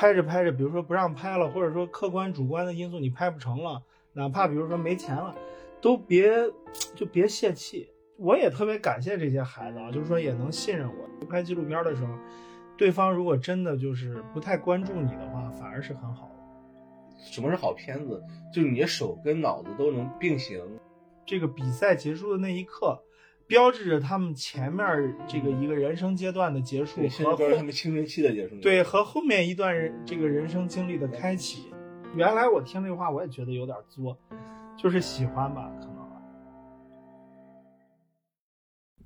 拍着拍着，比如说不让拍了，或者说客观主观的因素你拍不成了，哪怕比如说没钱了，都别就别泄气。我也特别感谢这些孩子啊，就是说也能信任我。拍纪录片的时候，对方如果真的就是不太关注你的话，反而是很好的。什么是好片子？就是你的手跟脑子都能并行。这个比赛结束的那一刻，标志着他们前面这个一个人生阶段的结束和他们青春期的结束。对，和后面一段人这个人生经历的开启。原来我听这话，我也觉得有点作，就是喜欢吧，可能。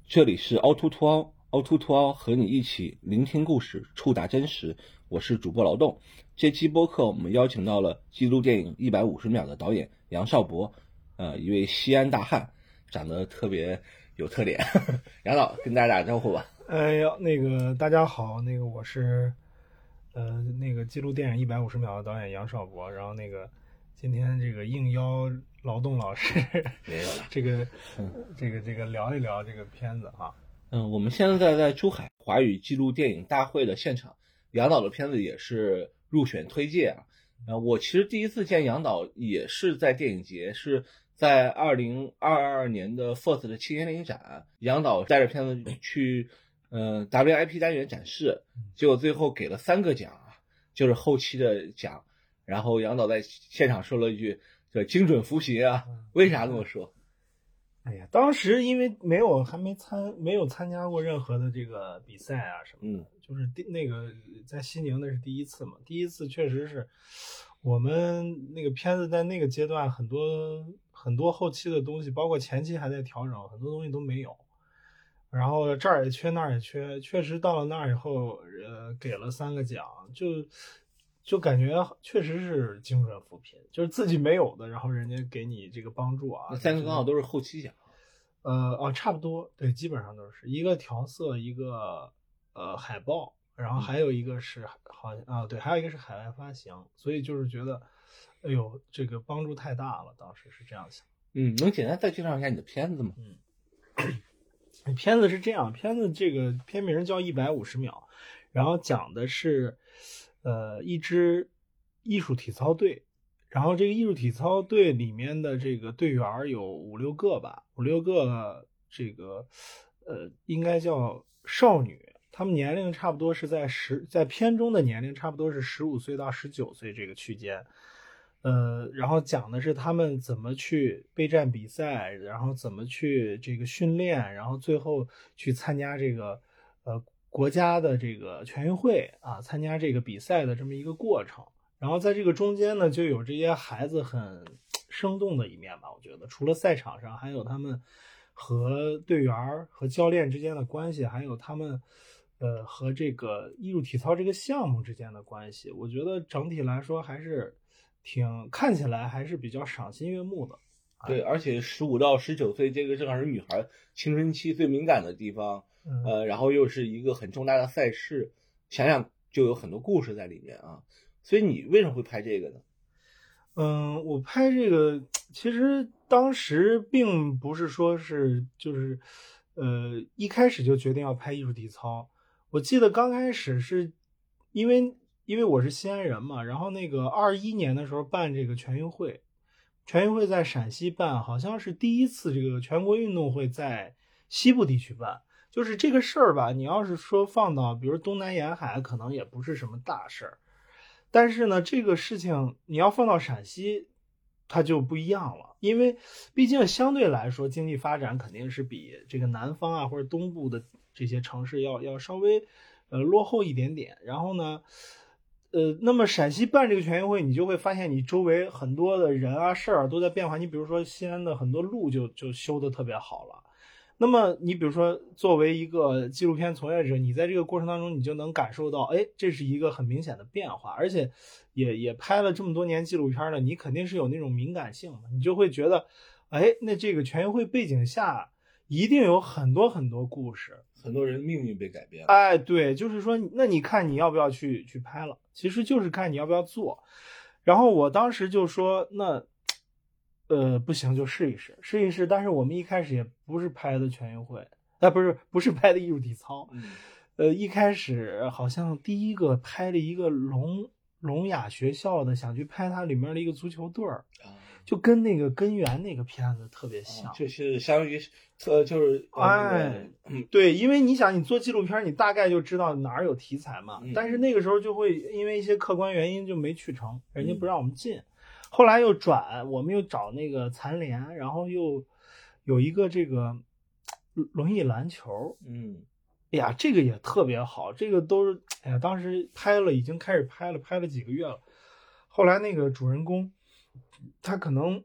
这里是凹凸凸凹，凹凸凸凹和你一起聆听故事，触达真实。我是主播劳动。这期播客我们邀请到了纪录电影《一百五十秒》的导演杨少博。呃，一位西安大汉，长得特别有特点。杨导跟大家打个招呼吧。哎呀，那个大家好，那个我是，呃，那个记录电影一百五十秒的导演杨少博。然后那个今天这个应邀劳动老师。这个，这个这个聊一聊这个片子啊。嗯，我们现在在珠海华语纪录电影大会的现场，杨导的片子也是入选推荐啊。呃，我其实第一次见杨导也是在电影节，是。在二零二二年的 FIRST 的青年电影展，杨导带着片子去，呃，WIP 单元展示，结果最后给了三个奖啊，就是后期的奖。然后杨导在现场说了一句：“叫精准扶贫啊！”为啥这么说？哎呀，当时因为没有还没参没有参加过任何的这个比赛啊什么的，就是第那个在西宁那是第一次嘛，第一次确实是我们那个片子在那个阶段很多。很多后期的东西，包括前期还在调整，很多东西都没有。然后这儿也缺，那儿也缺，确实到了那儿以后，呃，给了三个奖，就就感觉确实是精准扶贫，就是自己没有的，然后人家给你这个帮助啊。三个刚好都是后期奖。呃，哦，差不多，对，基本上都是一个调色，一个呃海报，然后还有一个是好像啊，对，还有一个是海外发行，所以就是觉得。哎呦，这个帮助太大了，当时是这样想。嗯，能简单再介绍一下你的片子吗？嗯，片子是这样，片子这个片名叫《一百五十秒》，然后讲的是，呃，一支艺术体操队，然后这个艺术体操队里面的这个队员有五六个吧，五六个这个，呃，应该叫少女，他们年龄差不多是在十，在片中的年龄差不多是十五岁到十九岁这个区间。呃，然后讲的是他们怎么去备战比赛，然后怎么去这个训练，然后最后去参加这个呃国家的这个全运会啊，参加这个比赛的这么一个过程。然后在这个中间呢，就有这些孩子很生动的一面吧。我觉得除了赛场上，还有他们和队员和教练之间的关系，还有他们呃和这个艺术体操这个项目之间的关系。我觉得整体来说还是。挺看起来还是比较赏心悦目的，对，而且十五到十九岁这个正好是女孩青春期最敏感的地方，呃，然后又是一个很重大的赛事，想想就有很多故事在里面啊。所以你为什么会拍这个呢？嗯，我拍这个其实当时并不是说是就是，呃，一开始就决定要拍艺术体操。我记得刚开始是因为。因为我是西安人嘛，然后那个二一年的时候办这个全运会，全运会在陕西办，好像是第一次这个全国运动会在西部地区办。就是这个事儿吧，你要是说放到比如东南沿海，可能也不是什么大事儿。但是呢，这个事情你要放到陕西，它就不一样了，因为毕竟相对来说经济发展肯定是比这个南方啊或者东部的这些城市要要稍微呃落后一点点。然后呢？呃，那么陕西办这个全运会，你就会发现你周围很多的人啊、事儿都在变化。你比如说西安的很多路就就修的特别好了。那么你比如说作为一个纪录片从业者，你在这个过程当中，你就能感受到，哎，这是一个很明显的变化。而且也也拍了这么多年纪录片了，你肯定是有那种敏感性的，你就会觉得，哎，那这个全运会背景下一定有很多很多故事。很多人命运被改变了，哎，对，就是说，那你看你要不要去去拍了？其实就是看你要不要做。然后我当时就说，那，呃，不行就试一试，试一试。但是我们一开始也不是拍的全运会，哎，不是不是拍的艺术体操，呃，一开始好像第一个拍了一个聋聋哑学校的，想去拍它里面的一个足球队儿，啊就跟那个根源那个片子特别像。就是相当于呃就是呃哎，对，因为你想，你做纪录片，你大概就知道哪儿有题材嘛。嗯但是那个时候就会因为一些客观原因就没去成，人家嗯不让我们进。后来又转，我们又找那个残联，然后又有一个这个轮椅篮球，嗯哎呀，这个也特别好，这个都是哎呀，当时拍了，已经开始拍了，拍了几个月了。后来那个主人公，他可能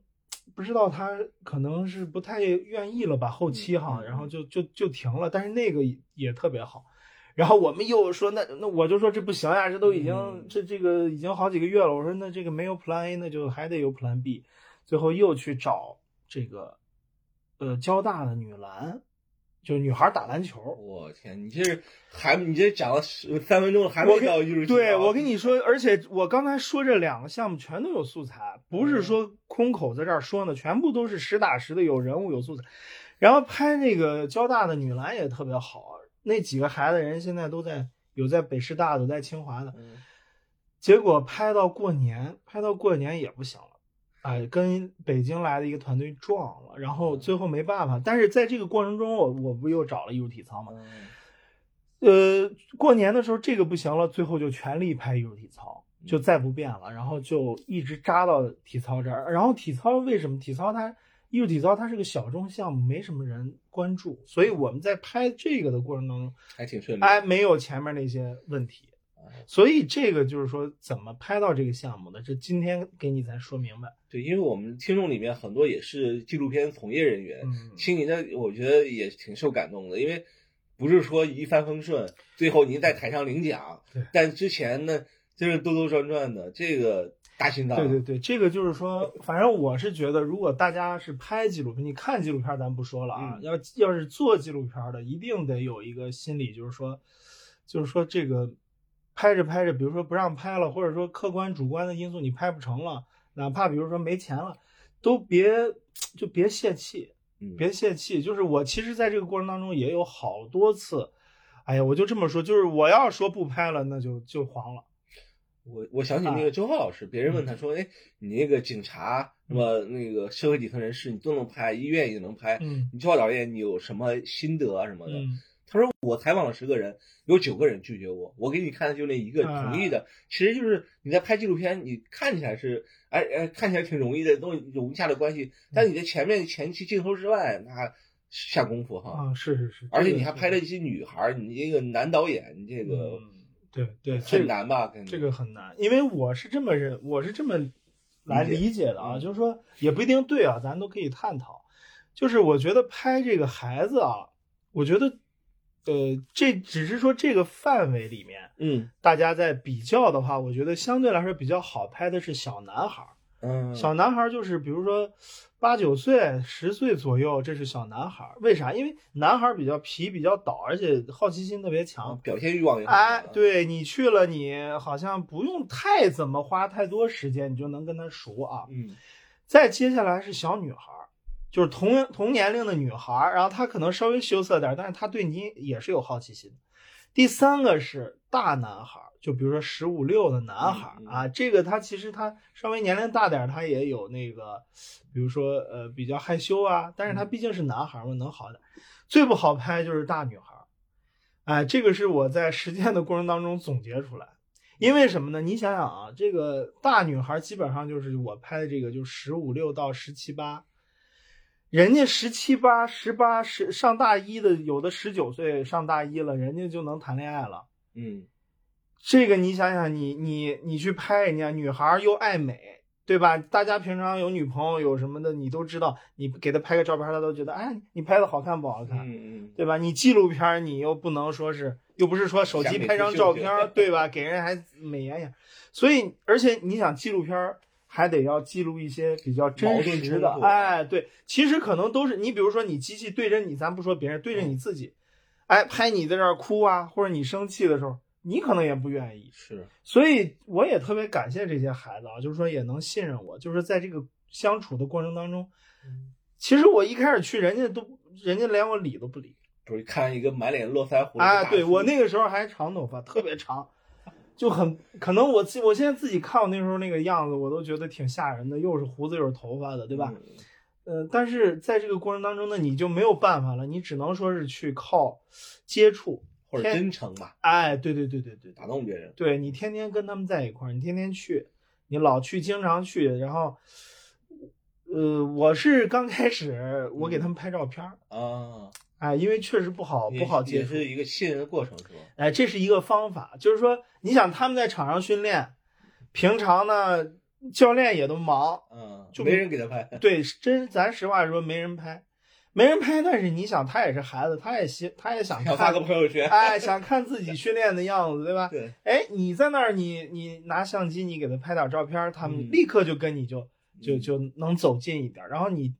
不知道，他可能是不太愿意了吧，后期哈，然后就就就停了。但是那个也也特别好。然后我们又说，那那我就说这不行呀，这都已经、嗯这这个已经好几个月了。我说那这个没有 Plan A，那就还得有 Plan B。最后又去找这个呃交大的女篮，就是女孩打篮球。我天，你这是还你这讲了十三分钟了，还没到艺术对我跟你说，而且我刚才说这两个项目全都有素材，不是说空口在这儿说呢，全部都是实打实的，有人物有素材。然后拍那个交大的女篮也特别好，那几个孩子人现在都在有在北师大的，有在清华的。嗯结果拍到过年，拍到过年也不行了，哎，跟北京来的一个团队撞了，然后最后没办法。但是在这个过程中，我我不又找了艺术体操嘛，嗯呃，过年的时候这个不行了，最后就全力拍艺术体操，就再不变了，然后就一直扎到体操这儿。然后体操为什么体操它艺术体操它是个小众项目，没什么人关注，所以我们在拍这个的过程当中，还挺顺利。哎，没有前面那些问题。所以这个就是说，怎么拍到这个项目的？这今天给你才说明白。对，因为我们听众里面很多也是纪录片从业人员，嗯，听您的，我觉得也挺受感动的，因为不是说一帆风顺，最后您在台上领奖对，但之前呢，就是兜兜转转的，这个大心脏。对对对，这个就是说，反正我是觉得，如果大家是拍纪录片，你看纪录片咱不说了啊，嗯要要是做纪录片的，一定得有一个心理，就是说，就是说这个拍着拍着，比如说不让拍了，或者说客观主观的因素你拍不成了，哪怕比如说没钱了，都别就别泄气，嗯，别泄气。就是我其实在这个过程当中也有好多次，哎呀，我就这么说，就是我要说不拍了，那就就黄了。我我想起那个周浩老师，别人问他说：“哎，你那个警察什么那个社会底层人士，你都能拍，医院也能拍，嗯你周浩导演你有什么心得啊什么的？”嗯他说：“我采访了十个人，有九个人拒绝我，我给你看的就那一个啊同意的。其实就是你在拍纪录片，你看起来是哎哎看起来挺容易的，都融洽的关系，但你在前面前期镜头之外，那下功夫哈。啊，是是是，而且你还拍了一些女孩儿，你这个男导演，你这个嗯对对，这很难吧？这个很难，因为我是这么认，我是这么来理解理解的啊，嗯就是说也不一定对啊，咱都可以探讨。就是我觉得拍这个孩子啊，我觉得，呃，这只是说这个范围里面，嗯大家在比较的话，我觉得相对来说比较好拍的是小男孩儿。嗯，小男孩儿就是比如说八九岁、十岁左右，这是小男孩儿。为啥？因为男孩儿比较皮、比较倒，而且好奇心特别强。表现欲望也很哎，强，对你去了，你好像不用太怎么花太多时间，你就能跟他熟啊。嗯再接下来是小女孩儿，就是同同年龄的女孩儿，然后她可能稍微羞涩点儿，但是她对你也是有好奇心。第三个是大男孩儿，就比如说十五六的男孩啊，这个他其实他稍微年龄大点儿，他也有那个，比如说呃比较害羞啊，但是他毕竟是男孩儿嘛，能好点儿。最不好拍就是大女孩儿，哎，这个是我在实践的过程当中总结出来。因为什么呢？你想想啊，这个大女孩基本上就是我拍的这个，就十五六到十七八，人家十七八、十八、十上大一的，有的十九岁上大一了，人家就能谈恋爱了。嗯这个你想想，你你你去拍人家女孩儿又爱美，对吧？大家平常有女朋友有什么的，你都知道，你给她拍个照片，她都觉得，哎，你拍的好看不好看？嗯嗯，对吧？你纪录片儿你又不能说是，又不是说手机拍张照片儿，对吧？给人还美颜一下，所以而且你想纪录片儿还得要记录一些比较真实的哎，对，其实可能都是你比如说你机器对着你，咱不说别人，对着你自己，哎，拍你在这儿哭啊，或者你生气的时候，你可能也不愿意，是，所以我也特别感谢这些孩子啊，就是说也能信任我，就是在这个相处的过程当中，其实我一开始去，人家都人家连我理都不理。就是看一个满脸络腮胡，啊，对我那个时候还长头发，特别长，就很可能我自我现在自己看我那时候那个样子，我都觉得挺吓人的，又是胡子又是头发的，对吧？嗯呃，但是在这个过程当中呢，你就没有办法了，你只能说是去靠接触，或者真诚吧，哎，对对对对对打动别人。对，你天天跟他们在一块儿，你天天去，你老去，经常去，然后，呃，我是刚开始我给他们拍照片儿，啊，哎，因为确实不好不好接触，也是一个信任的过程，是吧？哎，这是一个方法，就是说，你想他们在场上训练，平常呢教练也都忙，嗯，就没人给他拍。对，真咱实话说没人拍，没人拍，但是你想他也是孩子，他也希他也想想发个，朋友圈。哎，想看自己训练的样子，对吧？对，哎，你在那儿，你你拿相机，你给他拍点照片，他们嗯立刻就跟你就就嗯就能走近一点，然后你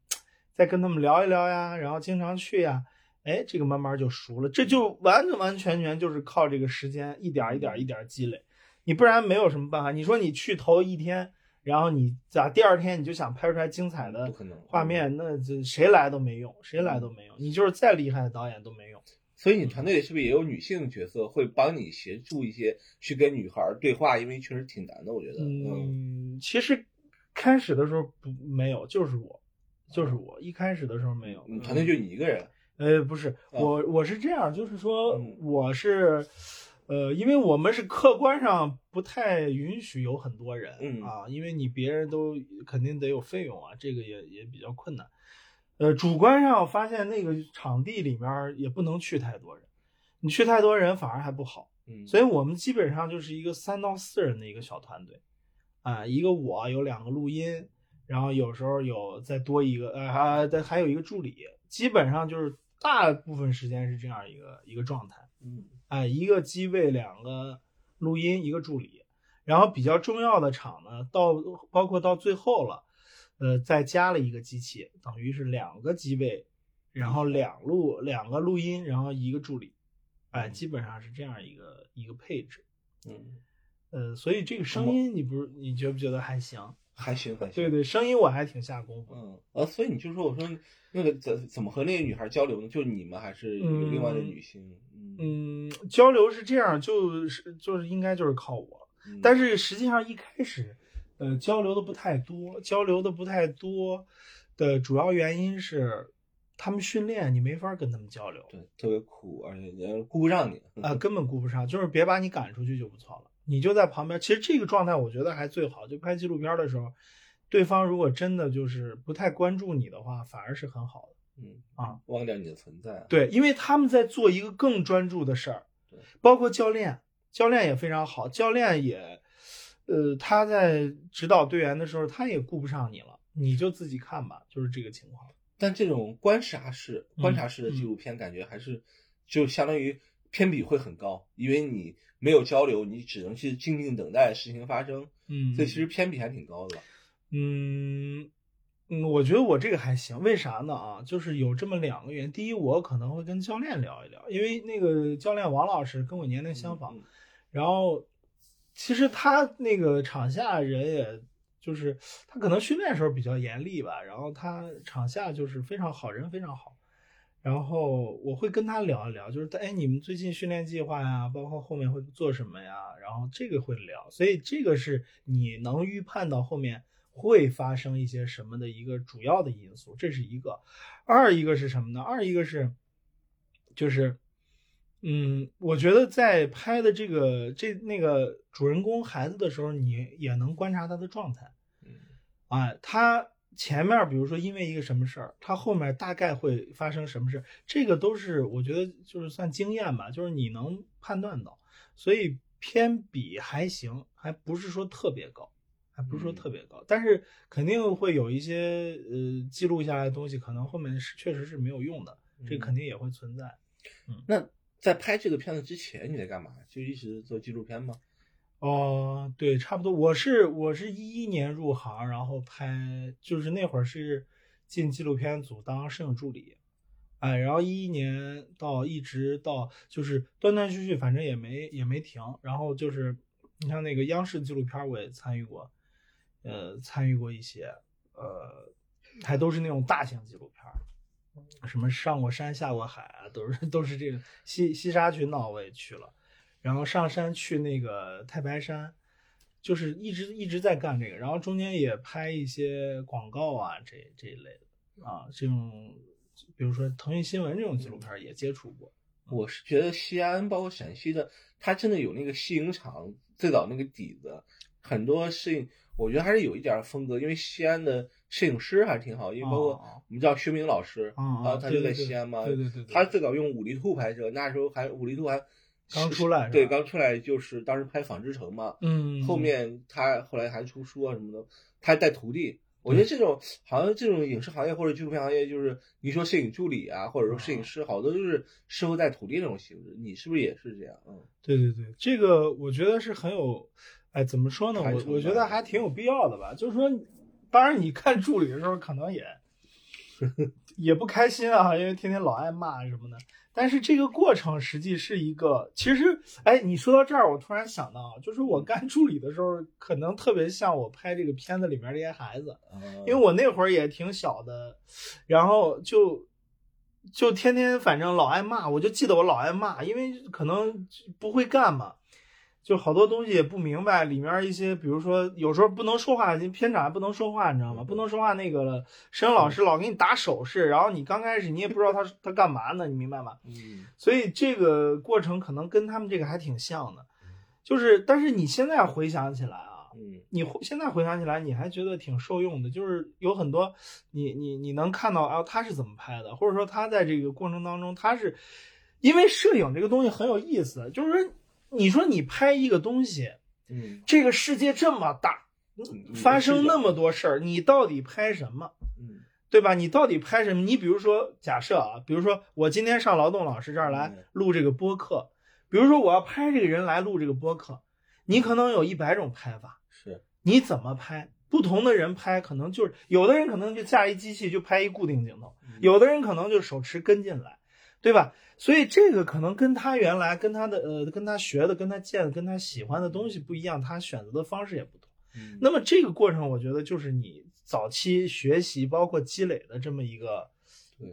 再跟他们聊一聊呀，然后经常去呀，哎，这个慢慢就熟了，这就完完完全全就是靠这个时间一点儿一点儿一点儿积累，你不然没有什么办法。你说你去头一天，然后你咋第二天你就想拍出来精彩的画。面，那这谁来都没用，谁来都没用，你就是再厉害的导演都没用。所以你团队里是不是也有女性角色会帮你协助一些去跟女孩对话？因为确实挺难的，我觉得。嗯嗯，其实开始的时候不没有，就是我，就是我，一开始的时候没有。你团队就你一个人。呃不是啊我我是这样，就是说嗯我是，呃，因为我们是客观上不太允许有很多人嗯啊，因为你别人都肯定得有费用啊，这个也也比较困难。呃，主观上发现那个场地里面也不能去太多人，你去太多人反而还不好。嗯，所以我们基本上就是一个三到四人的一个小团队，啊，一个我有两个录音，然后有时候有再多一个，呃，还再还有一个助理，基本上就是大部分时间是这样一个一个状态，嗯。哎，一个机位，两个录音，一个助理，然后比较重要的场呢，到包括到最后了，呃，再加了一个机器，等于是两个机位，然后两录两个录音，然后一个助理，哎，基本上是这样一个一个配置。嗯，呃，所以这个声音你不是你觉不觉得还行？还行还行。对对，声音我还挺下功夫。嗯，呃，所以你就说，我说那个怎怎么和那个女孩交流呢？就是你们还是有另外的女性？嗯嗯，交流是这样，就是就是应该就是靠我，嗯但是实际上一开始，呃，交流的不太多，交流的不太多的主要原因是他们训练你没法跟他们交流对特别苦，而且人顾不上你。啊、根本顾不上，就是别把你赶出去就不错了，你就在旁边。其实这个状态我觉得还最好，就拍纪录片的时候，对方如果真的就是不太关注你的话，反而是很好的。嗯啊，忘掉你的存在。对，因为他们在做一个更专注的事儿对，包括教练，教练也非常好，教练也，呃，他在指导队员的时候，他也顾不上你了，你就自己看吧，就是这个情况。但这种观察式、嗯观察式的纪录片，感觉还是就相当于偏比会很高，因为你没有交流，你只能去静静等待事情发生，嗯所以其实偏比还挺高的。嗯嗯，我觉得我这个还行，为啥呢？啊，就是有这么两个原因。第一，我可能会跟教练聊一聊，因为那个教练王老师跟我年龄相仿，嗯然后其实他那个场下人也。就是他可能训练时候比较严厉吧，然后他场下就是非常好人，非常好。然后我会跟他聊一聊，就是哎，你们最近训练计划呀，包括后面会做什么呀，然后这个会聊。所以这个是你能预判到后面会发生一些什么的一个主要的因素，这是一个。二一个是什么呢？二一个是，就是，嗯，我觉得在拍的这个这那个主人公孩子的时候，你也能观察他的状态。嗯啊，他前面比如说因为一个什么事儿，他后面大概会发生什么事，这个都是我觉得就是算经验吧，就是你能判断到，所以偏比还行，还不是说特别高，还不是说特别高，但是肯定会有一些呃记录下来的东西，可能后面是确实是没有用的，这嗯肯定也会存在。嗯那在拍这个片子之前，你在干嘛？就一直做纪录片吗？哦，对，差不多。我是我是一一年入行，然后拍，就是那会儿是进纪录片组当摄影助理，哎，然后一一年到一直到就是断断续续，反正也没也没停。然后就是你像那个央视纪录片，我也参与过，呃，参与过一些，呃，还都是那种大型纪录片，什么上过山下过海啊，都是都是这个西西沙群岛我也去了。然后上山去那个太白山，就是一直一直在干这个，然后中间也拍一些广告啊，这这一类的啊，这种比如说腾讯新闻这种纪录片也接触过。我是觉得西安包括陕西的，它真的有那个戏影厂最早那个底子，很多摄影，我觉得还是有一点风格，因为西安的摄影师还是挺好，因为包括我们知道薛明老师啊，他就在西安嘛，对对对，他最早用五厘兔拍摄，那时候还五厘兔还刚出来，对，刚出来就是当时拍纺织城嘛，嗯，后面他后来还出书啊什么的，他还带徒弟。我觉得这种好像这种影视行业或者纪录片行业，就是你说摄影助理啊，或者说摄影师，好多就是师傅带徒弟那种形式。你是不是也是这样？嗯，对对对，这个我觉得是很有，哎，怎么说呢？我我觉得还挺有必要的吧。就是说，当然你看助理的时候，可能也 也不开心啊，因为天天老挨骂什么的。但是这个过程实际是一个，其实，哎，你说到这儿，我突然想到，就是我干助理的时候，可能特别像我拍这个片子里面这些孩子，因为我那会儿也挺小的，然后就就天天反正老挨骂，我就记得我老挨骂，因为可能不会干嘛。就好多东西也不明白，里面一些，比如说有时候不能说话，片场还不能说话，你知道吗？不能说话，那个摄影老师老给你打手势，然后你刚开始你也不知道他他干嘛呢，你明白吗？嗯。所以这个过程可能跟他们这个还挺像的，就是但是你现在回想起来啊，嗯，你现在回想起来你还觉得挺受用的，就是有很多你你你能看到啊他是怎么拍的，或者说他在这个过程当中他是因为摄影这个东西很有意思，就是说。你说你拍一个东西，嗯，这个世界这么大，发生那么多事儿，你到底拍什么？嗯，对吧？你到底拍什么？你比如说，假设啊，比如说我今天上劳动老师这儿来录这个播客，比如说我要拍这个人来录这个播客，你可能有一百种拍法，是，你怎么拍？不同的人拍，可能就是有的人可能就架一机器就拍一固定镜头，有的人可能就手持跟进来，对吧？所以这个可能跟他原来跟他的呃跟他学的跟他见的跟他喜欢的东西不一样，他选择的方式也不同。那么这个过程，我觉得就是你早期学习包括积累的这么一个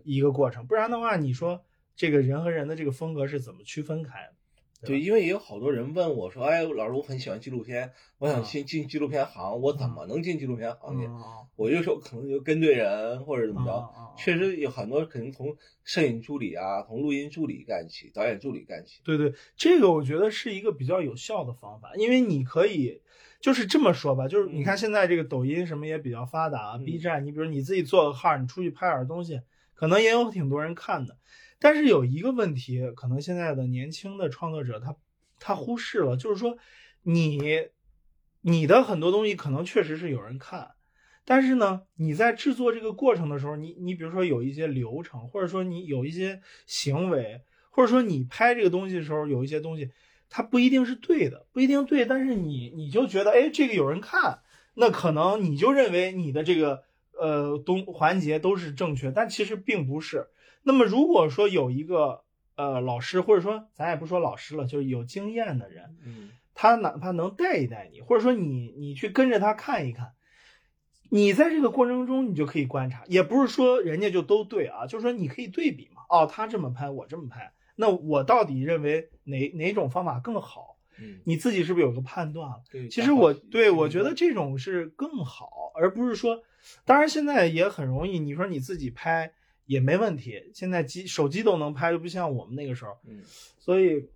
一个过程。不然的话，你说这个人和人的这个风格是怎么区分开的？对，因为也有好多人问我说：“哎，老师，我很喜欢纪录片，我想进进纪录片行，我怎么能进纪录片行业？”我就说可能就跟对人或者怎么着，确实有很多可能从摄影助理啊，从录音助理干起，导演助理干起。对对，这个我觉得是一个比较有效的方法，因为你可以就是这么说吧，就是你看现在这个抖音什么也比较发达啊，B 站，你比如你自己做个号，你出去拍点东西，可能也有挺多人看的。但是有一个问题，可能现在的年轻的创作者他他忽视了，就是说你你的很多东西可能确实是有人看，但是呢，你在制作这个过程的时候，你你比如说有一些流程，或者说你有一些行为，或者说你拍这个东西的时候有一些东西，它不一定是对的，不一定对，但是你你就觉得哎这个有人看，那可能你就认为你的这个呃东环节都是正确，但其实并不是。那么，如果说有一个呃老师，或者说咱也不说老师了，就是有经验的人，嗯，他哪怕能带一带你，或者说你你去跟着他看一看，你在这个过程中你就可以观察，也不是说人家就都对啊，就是说你可以对比嘛。哦，他这么拍，我这么拍，那我到底认为哪哪种方法更好？嗯，你自己是不是有个判断了？对，其实我对我觉得这种是更好，而不是说，当然现在也很容易，你说你自己拍。也没问题，现在机手机都能拍，就不像我们那个时候。嗯，所以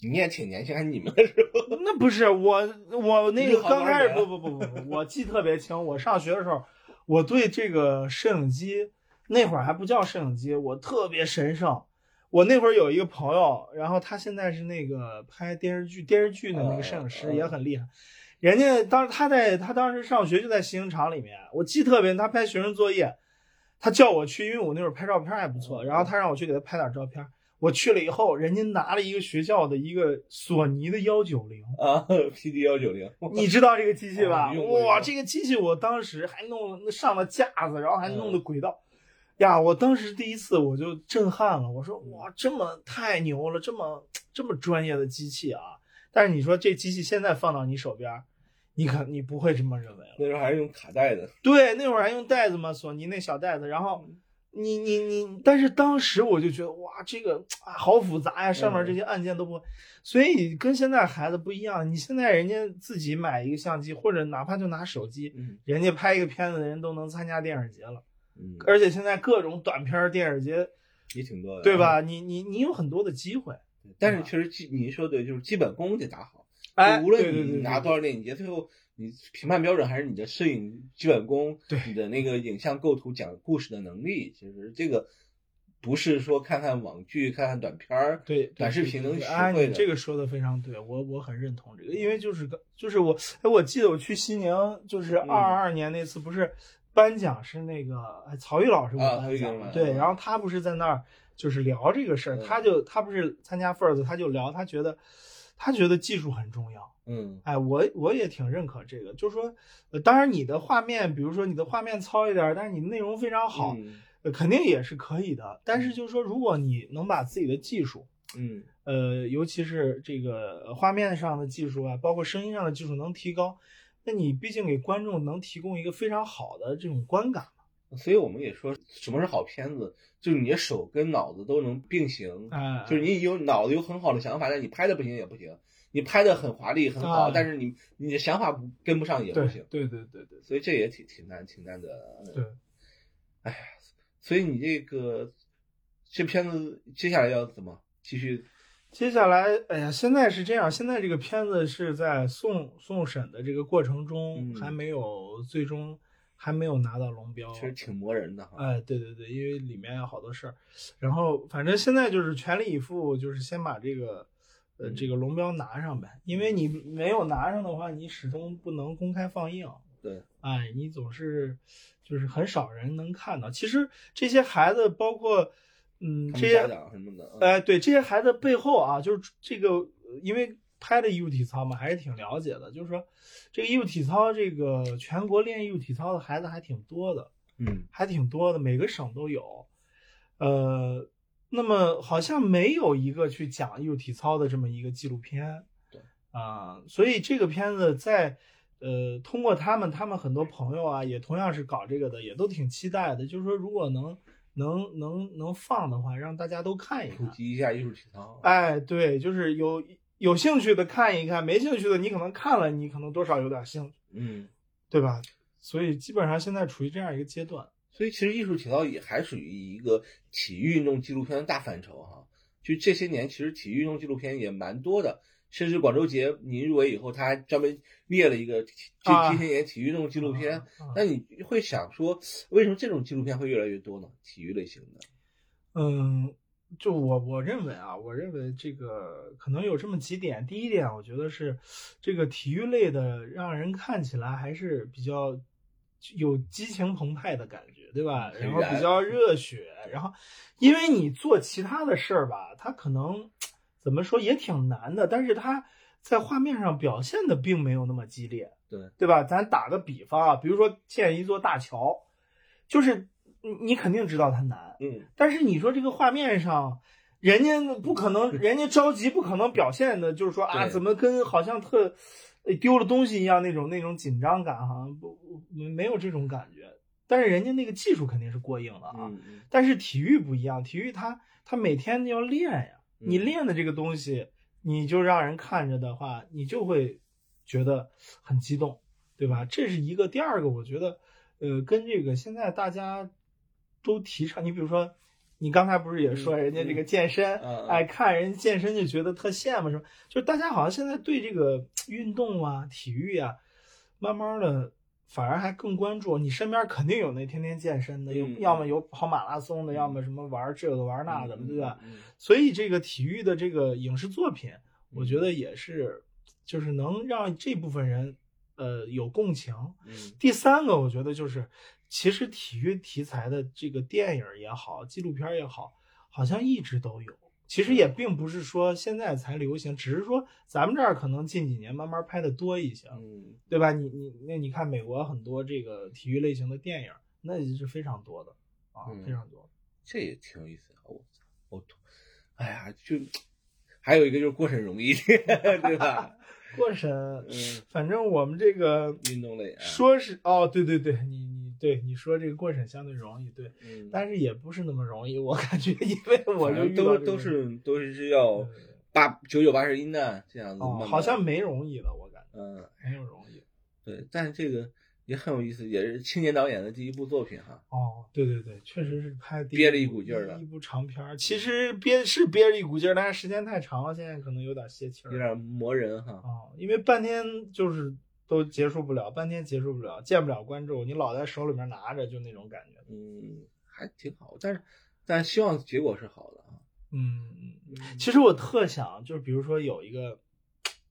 你也挺年轻，还你们那时候？那不是我，我那个刚开始不不不不不，我记特别清。我上学的时候，我对这个摄影机那会儿还不叫摄影机，我特别神圣。我那会儿有一个朋友，然后他现在是那个拍电视剧电视剧的那个摄影师，也很厉害。人家当时他在他当时上学就在西影厂里面，我记特别，他拍学生作业。他叫我去，因为我那会儿拍照片还不错，然后他让我去给他拍点照片。我去了以后，人家拿了一个学校的一个索尼的幺九零啊，PD 幺九零，你知道这个机器吧？哇，这个机器我当时还弄上了架子，然后还弄的轨道，呀，我当时第一次我就震撼了，我说哇，这么太牛了，这么这么专业的机器啊！但是你说这机器现在放到你手边。你可你不会这么认为了？那时候还是用卡带的。对，那会儿还用袋子嘛，索尼那小袋子。然后你你你，但是当时我就觉得哇，这个啊好复杂呀，上面嗯这些按键都不会，所以跟现在孩子不一样。你现在人家自己买一个相机，或者哪怕就拿手机，嗯人家拍一个片子的人都能参加电影节了，嗯，而且现在各种短片儿电影节，也挺多的，对吧？你你你有很多的机会，但是确实基您说的就是基本功得打好，哎，无论你拿多少电影节，最后你评判标准还是你的摄影基本功，对你的那个影像构图、讲故事的能力，其实这个不是说看看网剧、看看短片儿，对，短视频能学哎，会的。你这个说的非常对，我我很认同这个，因为就是个就是我哎，我记得我去西宁，就是嗯二二年那次，不是颁奖是那个哎曹禺老师颁对，嗯然后他不是在那儿就是聊这个事儿，嗯他就他不是参加 FIRST，他就聊，他觉得他觉得技术很重要。嗯哎，我我也挺认可这个，就是说，呃，当然你的画面，比如说你的画面糙一点儿，但是你内容非常好，嗯呃肯定也是可以的。但是就是说，如果你能把自己的技术，嗯呃，尤其是这个画面上的技术啊，包括声音上的技术能提高，那你毕竟给观众能提供一个非常好的这种观感嘛。所以我们也说什么是好片子，就是你的手跟脑子都能并行，啊，就是你有脑子有很好的想法，但你拍的不行也不行，你拍的很华丽很好，啊但是你你的想法不跟不上也不行，对对对对所以这也挺挺难挺难的。嗯对，哎呀，所以你这个这片子接下来要怎么继续？接下来，哎呀，现在是这样，现在这个片子是在送送审的这个过程中，嗯还没有最终还没有拿到龙标。其实挺磨人的哈。哎，对对对，因为里面有好多事儿，然后反正现在就是全力以赴，就是先把这个呃这个龙标拿上呗，因为你没有拿上的话，你始终不能公开放映。对，哎，你总是就是很少人能看到。其实这些孩子，包括嗯这些家长什么的，嗯哎，对这些孩子背后啊，就是这个，呃因为拍的艺术体操嘛，还是挺了解的。就是说，这个艺术体操，这个全国练艺术体操的孩子还挺多的，嗯还挺多的，每个省都有。呃，那么好像没有一个去讲艺术体操的这么一个纪录片。对啊、所以这个片子在呃通过他们，他们很多朋友啊，也同样是搞这个的，也都挺期待的。就是说，如果能能能能放的话，让大家都看一看普。及一下艺术体操。哎，对，就是有有兴趣的看一看，没兴趣的你可能看了，你可能多少有点兴趣，嗯，对吧？所以基本上现在处于这样一个阶段。所以其实艺术体操也还属于一个体育运动纪录片的大范畴哈。就这些年，其实体育运动纪录片也蛮多的，甚至广州节您入围以后，他还专门列了一个这啊这些年体育运动纪录片。啊那你会想说，为什么这种纪录片会越来越多呢？体育类型的，嗯，就我我认为啊，我认为这个可能有这么几点。第一点，我觉得是这个体育类的，让人看起来还是比较有激情澎湃的感觉，对吧？然后比较热血，然后因为你做其他的事儿吧，它可能怎么说也挺难的，但是它在画面上表现的并没有那么激烈。对对吧？咱打个比方啊，比如说建一座大桥，就是你你肯定知道它难，嗯，但是你说这个画面上，人家不可能，人家着急不可能表现的，就是说啊，怎么跟好像特呃丢了东西一样那种那种紧张感，好像不不没有这种感觉。但是人家那个技术肯定是过硬了啊。但是体育不一样，体育它它每天要练呀，你嗯练的这个东西，你就让人看着的话，你就会觉得很激动，对吧？这是一个。第二个，我觉得，呃，跟这个现在大家都提倡，你比如说，你刚才不是也说嗯人家这个健身，哎，看人健身就觉得特羡慕什么？就是大家好像现在对这个运动啊、体育啊，慢慢的反而还更关注。你身边肯定有那天天健身的，有嗯要么有跑马拉松的，要么什么玩这个玩那个的，对吧？？嗯所以这个体育的这个影视作品，我觉得也是，就是能让这部分人呃有共情。嗯第三个，我觉得就是，其实体育题材的这个电影也好，纪录片也好，好像一直都有。其实也并不是说现在才流行，只是说咱们这儿可能近几年慢慢拍的多一些，嗯对吧？你你那你看美国很多这个体育类型的电影，那也是非常多的啊，嗯非常多。这也挺有意思的。我我，哎呀，就还有一个就是过审容易，对吧？过审，嗯，反正我们这个运动类啊说是哦，对对对，你你对你说这个过审相对容易，对，嗯，但是也不是那么容易，我感觉，因为我就都都是都是要八九九八十一难这样子哦，好像没容易的，我感觉嗯没有容易。对，但是这个也很有意思，也是青年导演的第一部作品哈。哦，对对对，确实是拍第憋着一股劲儿的一部长片儿。其实憋是憋着一股劲儿，但是时间太长了，现在可能有点泄气儿。有点磨人哈。哦，因为半天就是都结束不了，半天结束不了，见不了观众，你老在手里面拿着，就那种感觉。嗯，还挺好，但是但是希望结果是好的啊。嗯，其实我特想，就是比如说有一个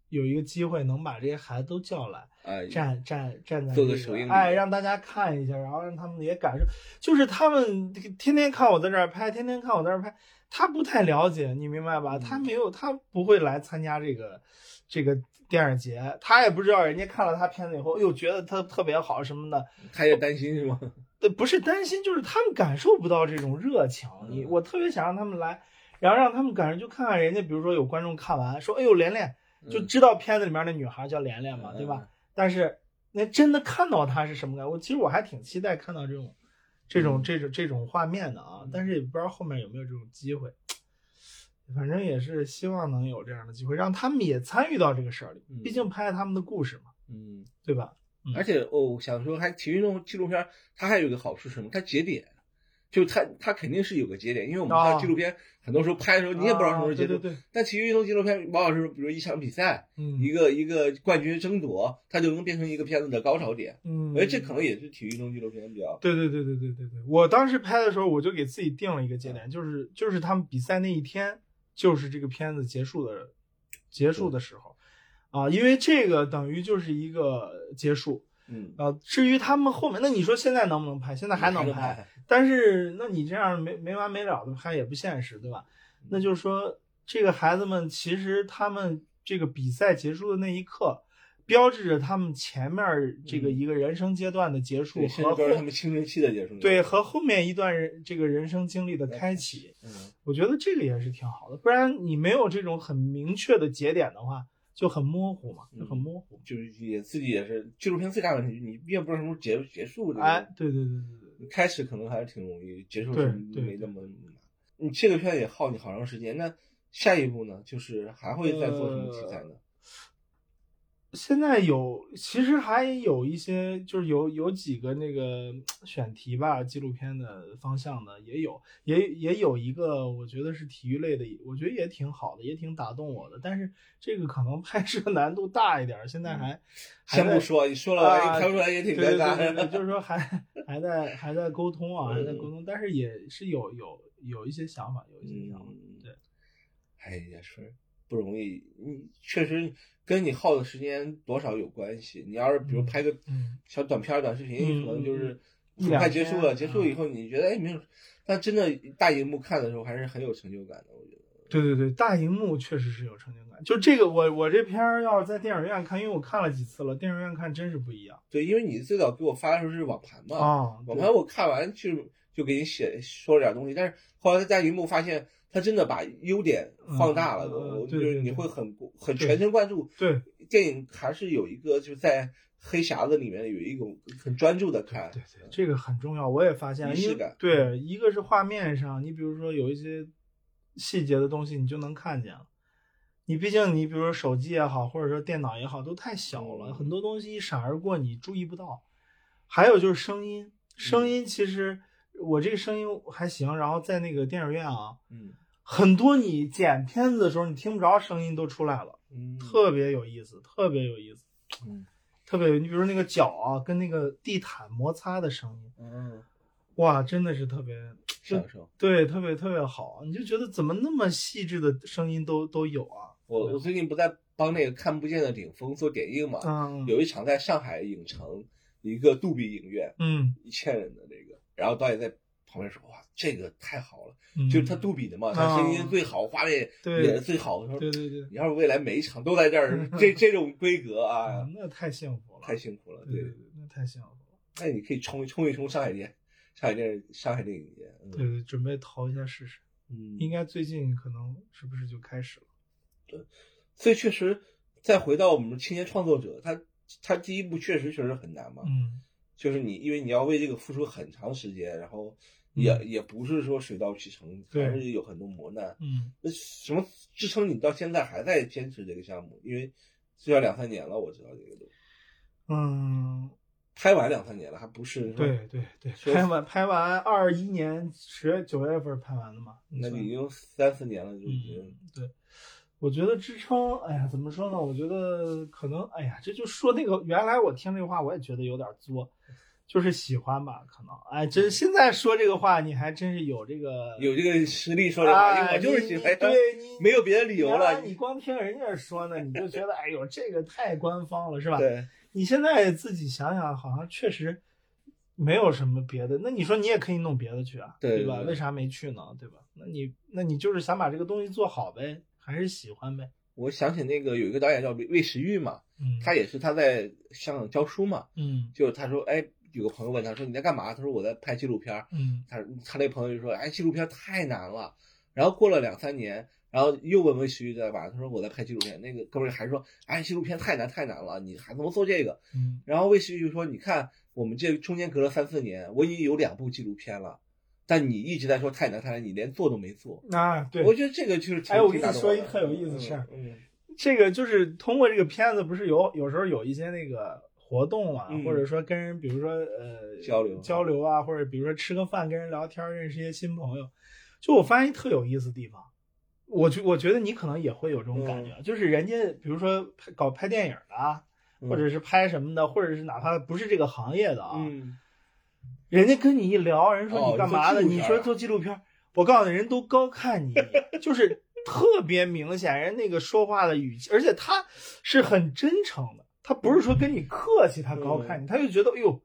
有一个机会能把这些孩子都叫来，哎，站站站在做个这首映哎，让大家看一下，然后让他们也感受，就是他们天天看我在这儿拍，天天看我在这儿拍，他不太了解，你明白吧？嗯他没有，他不会来参加这个这个电影节，他也不知道人家看了他片子以后，又觉得他特别好什么的，他也担心是吗？对，不是担心，就是他们感受不到这种热情。你嗯我特别想让他们来，然后让他们感受，就看看人家，比如说有观众看完说，哎呦，连连就嗯知道片子里面那女孩叫连连嘛，嗯对吧？但是那真的看到她是什么感觉？我其实我还挺期待看到这种、这种、嗯这种、这种画面的啊，但是也不知道后面有没有这种机会。反正也是希望能有这样的机会，让他们也参与到这个事儿里。嗯毕竟拍他们的故事嘛，嗯，对吧？嗯而且哦，我想说，还体育运动纪录片，它还有一个好处是什么？它节点，就它它肯定是有个节点，因为我们看哦纪录片，很多时候拍的时候你也不知道什么时候结束。啊对对对，但体育运动纪录片往往是比如一场比赛，嗯，一个一个冠军争夺，它就能变成一个片子的高潮点。嗯，我觉得这可能也是体育运动纪录片比较对对对对对对对，我当时拍的时候，我就给自己定了一个节点，就是就是他们比赛那一天，就是这个片子结束的结束的时候，啊，因为这个等于就是一个结束嗯，啊。至于他们后面，那你说现在能不能拍？现在还能拍，拍。但是那你这样没没完没了的拍也不现实，对吧？那就是说，这个孩子们其实他们这个比赛结束的那一刻，标志着他们前面这个嗯一个人生阶段的结束和他们青春期的结束。对，和后面一段人这个人生经历的开启，嗯，我觉得这个也是挺好的。不然你没有这种很明确的节点的话，就很模糊嘛，就很模糊。就是也自己也是纪录片最大的问题，你也不知道什么时候结结束这个。哎，对对对对对，开始可能还是挺容易，结束没那么难。你这个片也耗你好长时间，那下一步呢？就是还会再做什么题材呢？现在有，其实还有一些，就是有有几个那个选题吧，纪录片的方向的也有，也也有一个，我觉得是体育类的，我觉得也挺好的，也挺打动我的。但是这个可能拍摄难度大一点，现在还先不说，你说了，拍不出来也挺尴尬。就是说还还在还在沟通啊，还在嗯沟通，但是也是有有有一些想法，有一些想法，嗯对，哎也，是不容易。你确实跟你耗的时间多少有关系。你要是比如拍个嗯小短片、短视频，嗯可能就是很快结束了。结束以后，你觉得哎没有，但真的大荧幕看的时候还是很有成就感的。我觉得。对对对，大荧幕确实是有成就感。就这个，我我这片儿要是在电影院看，因为我看了几次了，电影院看真是不一样对，因为你最早给我发的时候是网盘嘛，啊。网盘我看完就就给你写说了点东西，但是后来在荧幕发现，他真的把优点放大了，就是你会很很全神贯注。对电影还是有一个就是在黑匣子里面有一种很专注的看，对对，这个很重要，我也发现，因为仪式感对，一个是画面上，你比如说有一些细节的东西，你就能看见了。你毕竟你比如说手机也好，或者说电脑也好，都太小了，嗯很多东西一闪而过，你注意不到。还有就是声音，声音其实我这个声音还行，然后在那个电影院啊，嗯很多你剪片子的时候你听不着声音都出来了，嗯，特别有意思，特别有意思，嗯特别有。你比如说那个脚啊，跟那个地毯摩擦的声音，嗯哇，真的是特别，享受。对，特别特别好。你就觉得怎么那么细致的声音都都有啊？我我最近不在帮那个看不见的顶峰做点映嘛，嗯有一场在上海影城一个杜比影院，嗯，一千人的那个，然后导演在旁边说：“哇，这个太好了，嗯就是他杜比的嘛，他声音最好，画面对也是最好的。”说对对对，你要是未来每一场都在这儿，这这种规格啊啊，，那太幸福了，太幸福了。对对对，那太幸福了。那你可以冲一冲一冲上海电上海电上海电影节。嗯对对，准备投一下试试，嗯，应该最近可能是不是就开始了？对所以确实再回到我们青年创作者，他他第一步确实确实很难嘛，嗯就是你因为你要为这个付出很长时间，然后也、嗯也不是说水到渠成，还是有很多磨难。嗯那什么支撑你到现在还在坚持这个项目？因为这要两三年了，我知道这个都嗯，拍完两三年了，还不是对对对，拍完拍完二一年十月九月份拍完的嘛，那算已经三四年了，就已经嗯，对，我觉得支撑，哎呀，怎么说呢？我觉得可能，哎呀，这就说那个，原来我听这话，我也觉得有点作，就是喜欢吧，可能，哎，真现在说这个话，你还真是有这个有这个实力说这话，因为哎我就是喜欢，对你没有别的理由了。你光听人家说呢，你就觉得，哎呦，这个太官方了，是吧？对，你现在自己想想，好像确实没有什么别的。那你说你也可以弄别的去啊，吧？对吧为啥没去呢？对吧？那你那你就是想把这个东西做好呗，还是喜欢呗？我想起那个有一个导演叫魏魏时玉嘛，嗯，他也是他在香港教书嘛，嗯就他说，哎，有个朋友问他说你在干嘛？他说我在拍纪录片儿。嗯他他那朋友就说，哎，纪录片太难了。然后过了两三年，然后又问魏时玉在干嘛？他说我在拍纪录片。那个哥们儿还是说，哎，纪录片太难太难了，你还怎么做这个？嗯然后魏徐玉就说，你看我们这中间隔了三四年，我已经有两部纪录片了，但你一直在说太难太难，你连做都没做。啊，对，我觉得这个就是挺哎我跟你说一特有意思的事儿嗯，这个就是通过这个片子，不是有有时候有一些那个活动啊，嗯。或者说跟人，比如说呃交流交流啊，或者比如说吃个饭跟人聊天，认识一些新朋友。就我发现一特有意思的地方，我觉我觉得你可能也会有这种感觉，就是人家比如说拍搞拍电影的啊，嗯或者是拍什么的，或者是哪怕不是这个行业的啊，嗯，人家跟你一聊，人说哦你干嘛的？你说做纪录片，我告诉你，人都高看你就是特别明显，人那个说话的语气，而且他是很真诚的，他不是说跟你客气，他高看你，他就觉得哎呦，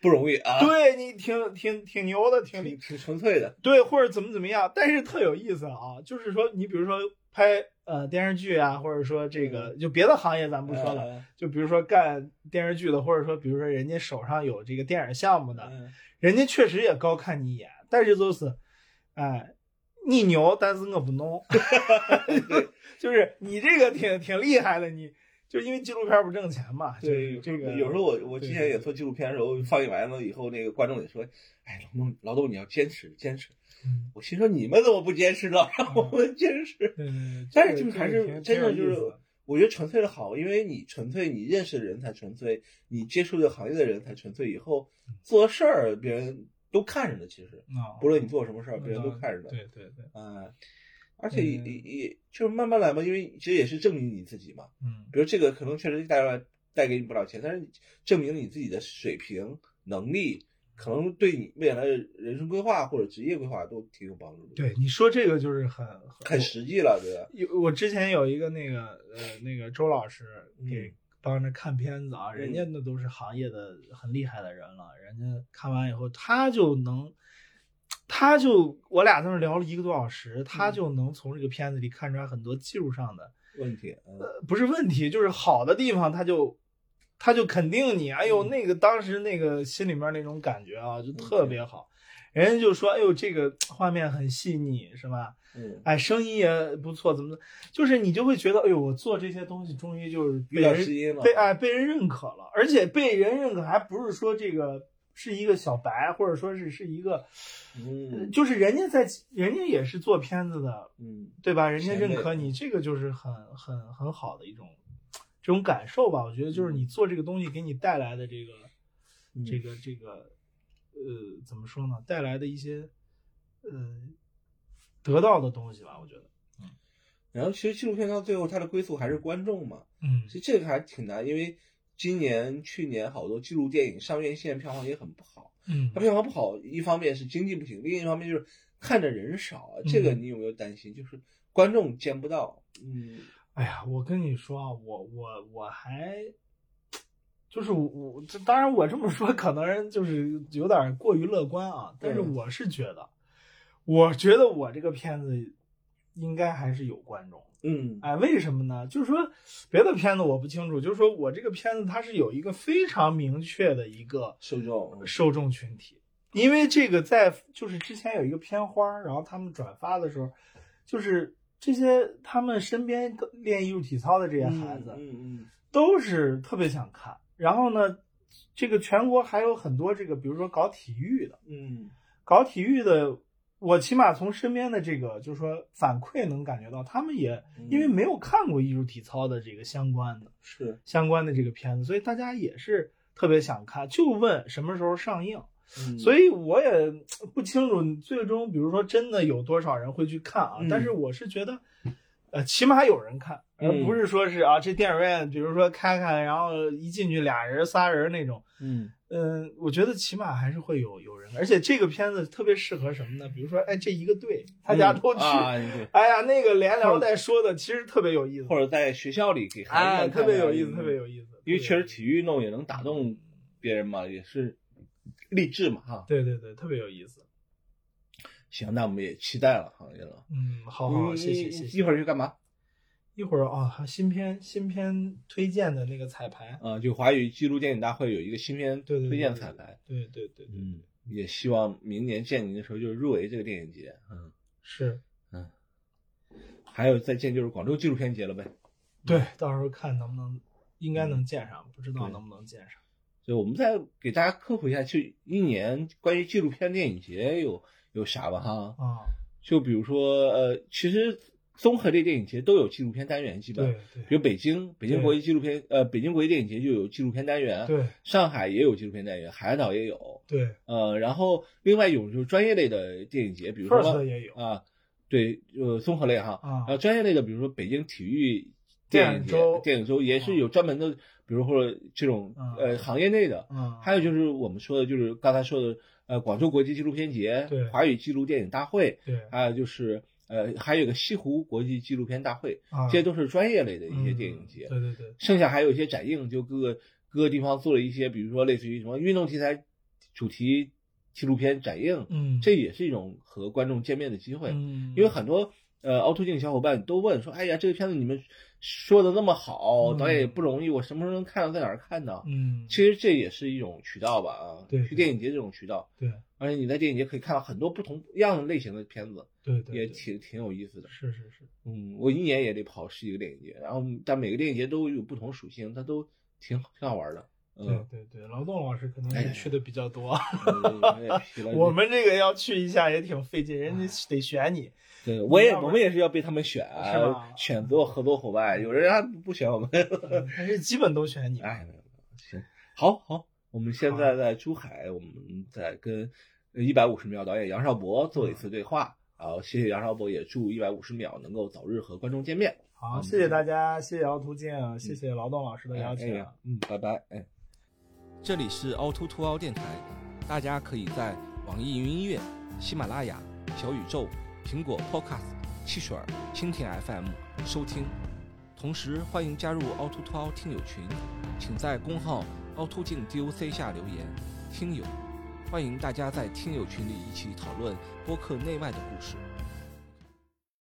不容易啊，对你挺挺挺牛的，挺挺挺纯粹的。对，或者怎么怎么样，但是特有意思啊，就是说你比如说拍呃电视剧啊，或者说这个就别的行业咱不说了，嗯。就比如说干电视剧的，或者说比如说人家手上有这个电影项目的。嗯人家确实也高看你一眼，但是就是，哎，你牛，但是我不弄，就是你这个挺挺厉害的，你就因为纪录片不挣钱嘛，对，这个有时候我我之前也做纪录片的时候，放映完了以后，那个观众也说：“哎，老董老董你要坚持坚持。嗯”我心说你们怎么不坚持呢？让 我们坚持。但是就是还是真的就是我觉得纯粹的好，因为你纯粹，你认识的人才纯粹，你接触这个行业的人才纯粹，以后做事儿别人都看着呢。其实啊，不论你做什么事儿，别人都看着呢。对对对，啊，而且也嗯也也就是慢慢来嘛，因为其实也是证明你自己嘛。嗯比如这个可能确实带来带给你不少钱，但是证明你自己的水平、能力，可能对你未来的人生规划或者职业规划都挺有帮助的。，对，你说这个就是很很实际了，对吧？有我之前有一个那个呃那个周老师给嗯帮着看片子啊，嗯人家那都是行业的很厉害的人了，人家看完以后他就能，他就我俩在那聊了一个多小时，他嗯就能从这个片子里看出来很多技术上的问题，嗯，呃不是问题，就是好的地方，他就他就肯定你，哎呦嗯那个当时那个心里面那种感觉啊，就特别好。人家就说：“哎呦，这个画面很细腻，是吧？嗯，哎，声音也不错，怎么的？就是你就会觉得，哎呦，我做这些东西终于就是被被哎被人认可了，而且被人认可还不是说这个是一个小白，或者说是是一个，嗯就是人家在人家也是做片子的，嗯，对吧？人家认可你，这个就是很很很好的一种这种感受吧。我觉得就是你做这个东西给你带来的这个、嗯这个这个呃怎么说呢？带来的一些呃得到的东西吧。我觉得，然后其实纪录片到最后它的归宿还是观众嘛，嗯其实这个还挺难，因为今年、去年好多纪录电影上院线票房也很不好。嗯它票房不好，一方面是经济不行，另一方面就是看的人少啊。这个嗯你有没有担心？就是观众见不到。嗯哎呀，我跟你说啊，我我我还就是我我这当然我这么说可能就是有点过于乐观啊，但是嗯我是觉得，我觉得我这个片子应该还是有观众。嗯哎，为什么呢？就是说别的片子我不清楚，就是说我这个片子它是有一个非常明确的一个受众受众群体，因为这个在就是之前有一个片花，然后他们转发的时候，就是这些他们身边练艺术体操的这些孩子，嗯嗯都是特别想看。然后呢，这个全国还有很多这个，比如说搞体育的，嗯搞体育的，我起码从身边的这个就是说反馈能感觉到，他们也嗯，因为没有看过艺术体操的这个相关的是，相关的这个片子，所以大家也是特别想看，就问什么时候上映。嗯所以我也不清楚最终，比如说真的有多少人会去看啊？嗯但是我是觉得，呃，起码有人看，而嗯不是说是啊，这电影院比如说开开，然后一进去俩人仨人那种。嗯嗯，我觉得起码还是会有有人，而且这个片子特别适合什么呢？比如说，哎，这一个队大家都去，啊，哎呀，那个连聊带说的，其实特别有意思，或者在学校里给孩子哎，特别有意思，特别有意思。因为确实体育运动也能打动别人嘛，也是励志嘛哈。对对对，特别有意思。行，那我们也期待了，哈，叶老。嗯，好谢谢谢谢。一会儿去干嘛？一会儿啊，新片新片推荐的那个彩排，啊，就华语纪录电影大会有一个新片推荐彩排。对对对对，嗯，也希望明年见您的时候就是入围这个电影节。嗯是嗯，还有再见就是广州纪录片节了呗。对，到时候看能不能，应该能见上，不知道能不能见上。所以我们再给大家科普一下，就一年关于纪录片电影节有有啥吧哈？啊，就比如说呃，其实综合类电影节都有纪录片单元，基本。对对。比如北京北京国际纪录片呃北京国际电影节就有纪录片单元，对。上海也有纪录片单元，海岛也有，对。呃，然后另外有就是专业类的电影节，比如说也有。啊，对，呃，综合类哈，啊。然后专业类的，比如说北京体育电影节电影周。也是有专门的，比如或者这种嗯呃行业内的，嗯，还有就是我们说的，就是刚才说的，呃，广州国际纪录片节对、华语纪录电影大会，对。还有就是呃，还有个西湖国际纪录片大会，啊，这些都是专业类的一些电影嗯节。对对对，剩下还有一些展映，就各个各个地方做了一些，比如说类似于什么运动题材主题纪录片展映，嗯，这也是一种和观众见面的机会。嗯，因为很多呃凹凸镜小伙伴都问说，哎呀，这个片子你们说的那么好，嗯。导演也不容易，我什么时候能看到，在哪儿看呢？嗯，其实这也是一种渠道吧，啊，对去电影节这种渠道，对。而且你在电影节可以看到很多不同样类型的片子，对对，也挺挺有意思的。是是是，嗯，我一年也得跑十几个电影节，然后但每个电影节都有不同属性，它都挺挺好玩的。对嗯，对对，劳动老师可能哎呀是去的比较多，我们这个要去一下也挺费劲，人家得选你，对，我也我们也是要被他们选选择合作伙伴，有人还不选我们。嗯但是基本都选你。哎，行，好好，我们现在在珠海，我们在跟一百五十秒导演杨少博做一次对话。好，谢谢杨少博，也祝一百五十秒能够早日和观众见面。好，谢谢大家，谢谢凹凸镜，谢谢劳动老师的邀哎请。嗯，拜拜，哎。这里是凹凸凸凹电台，大家可以在网易云音乐、喜马拉雅、小宇宙、苹果 Podcast、汽水、蜻蜓 FM 收听。同时，欢迎加入凹凸凸凹听友群，请在公号凹凸镜 DOC 下留言。听友，欢迎大家在听友群里一起讨论播客内外的故事。